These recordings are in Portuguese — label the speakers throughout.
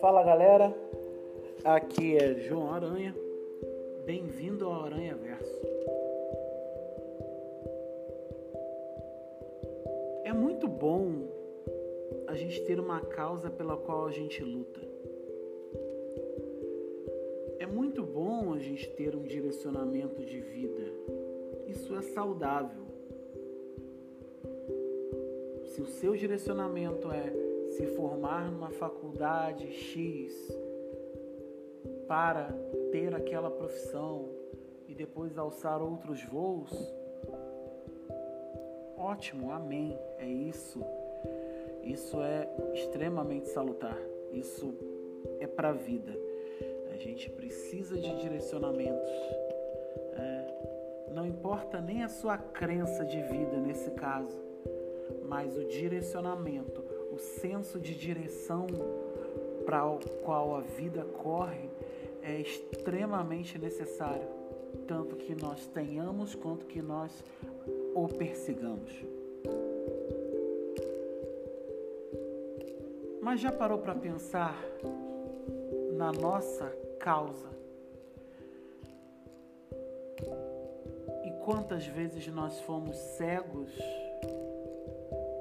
Speaker 1: Fala galera, aqui é João Aranha, bem-vindo ao Aranha Verso. É muito bom a gente ter uma causa pela qual a gente luta. É muito bom a gente ter um direcionamento de vida. Isso é saudável. Se o seu direcionamento é se formar numa faculdade X para ter aquela profissão e depois alçar outros voos, ótimo, amém. É isso. Isso é extremamente salutar. Isso é para a vida. A gente precisa de direcionamentos. É, não importa nem a sua crença de vida nesse caso, mas o direcionamento, senso de direção para o qual a vida corre é extremamente necessário, tanto que nós tenhamos quanto que nós o persigamos. Mas já parou para pensar na nossa causa? E quantas vezes nós fomos cegos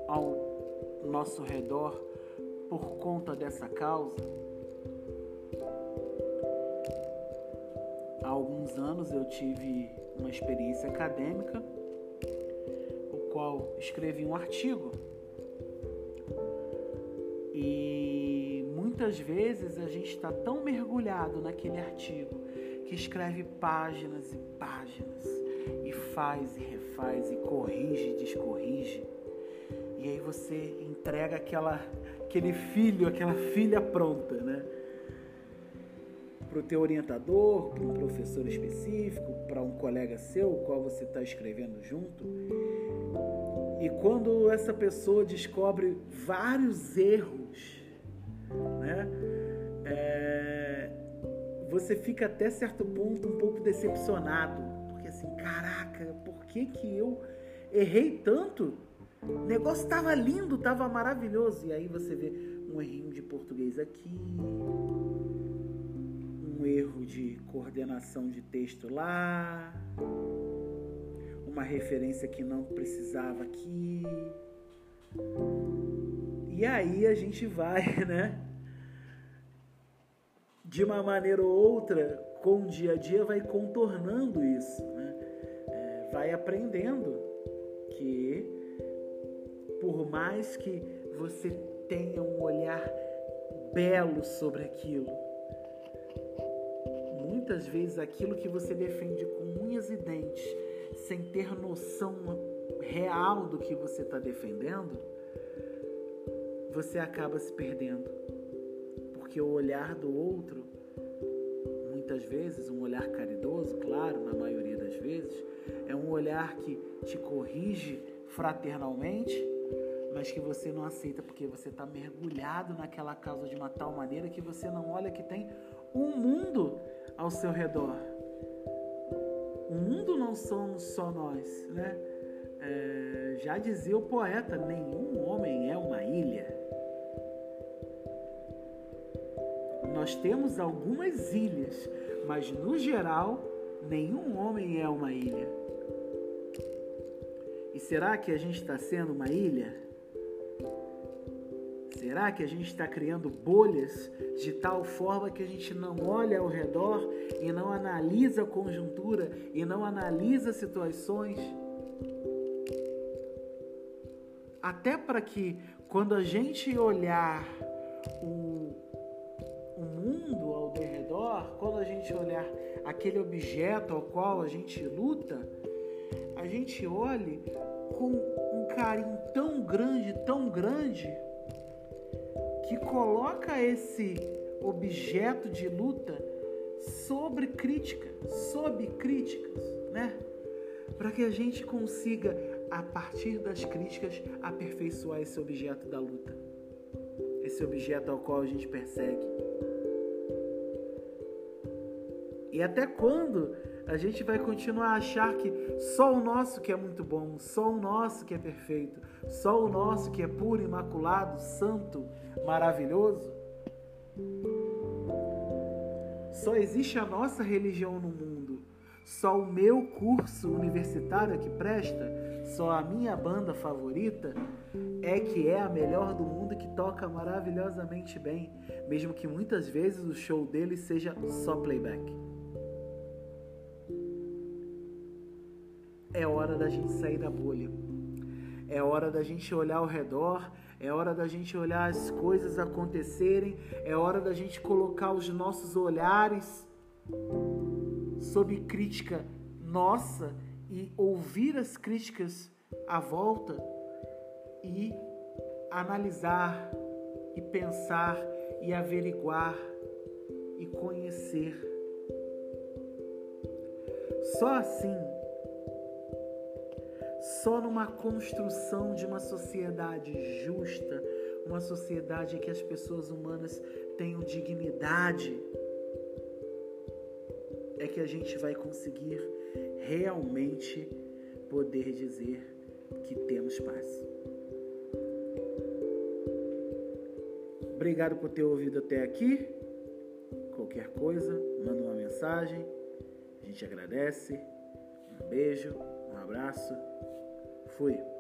Speaker 1: ao nosso redor por conta dessa causa? Há alguns anos eu tive uma experiência acadêmica, o qual escrevi um artigo e muitas vezes a gente está tão mergulhado naquele artigo que escreve páginas e páginas e faz e refaz e corrige e descorrige. E aí você entrega aquela, aquele filho, aquela filha pronta, né? Para o teu orientador, para um professor específico, para um colega seu, qual você está escrevendo junto. E quando essa pessoa descobre vários erros, né, é, você fica até certo ponto um pouco decepcionado, porque assim, caraca, por que que eu errei tanto? O negócio estava lindo, estava maravilhoso, e aí você vê um errinho de português aqui, um erro de coordenação de texto lá uma referência que não precisava aqui. E aí a gente vai, né? De uma maneira ou outra, com o dia a dia, vai contornando isso, né? É, vai aprendendo que, por mais que você tenha um olhar belo sobre aquilo, muitas vezes aquilo que você defende com unhas e dentes sem ter noção real do que você está defendendo, você acaba se perdendo. Porque o olhar do outro, muitas vezes, um olhar caridoso, claro, na maioria das vezes, é um olhar que te corrige fraternalmente, mas que você não aceita porque você está mergulhado naquela causa de uma tal maneira que você não olha que tem um mundo ao seu redor o mundo não somos só nós, né? É, já dizia o poeta: nenhum homem é uma ilha. Nós temos algumas ilhas, mas no geral, nenhum homem é uma ilha. E será que a gente está sendo uma ilha? Será que a gente está criando bolhas de tal forma que a gente não olha ao redor e não analisa a conjuntura e não analisa situações? Até para que quando a gente olhar o, o mundo ao redor, quando a gente olhar aquele objeto ao qual a gente luta, a gente olhe com um carinho tão grande, tão grande que coloca esse objeto de luta sobre crítica, sob críticas, né? Para que a gente consiga, a partir das críticas, aperfeiçoar esse objeto da luta, esse objeto ao qual a gente persegue. E até quando a gente vai continuar a achar que só o nosso que é muito bom, só o nosso que é perfeito, só o nosso que é puro, imaculado, santo, maravilhoso? Só existe a nossa religião no mundo. Só o meu curso universitário que presta, só a minha banda favorita é que é a melhor do mundo que toca maravilhosamente bem, mesmo que muitas vezes o show dele seja só playback. É hora da gente sair da bolha. É hora da gente olhar ao redor, é hora da gente olhar as coisas acontecerem, é hora da gente colocar os nossos olhares sob crítica nossa e ouvir as críticas à volta e analisar e pensar e averiguar e conhecer. Só assim só numa construção de uma sociedade justa, uma sociedade em que as pessoas humanas tenham dignidade, é que a gente vai conseguir realmente poder dizer que temos paz. Obrigado por ter ouvido até aqui. Qualquer coisa, manda uma mensagem. A gente agradece. Um beijo, um abraço. Fui.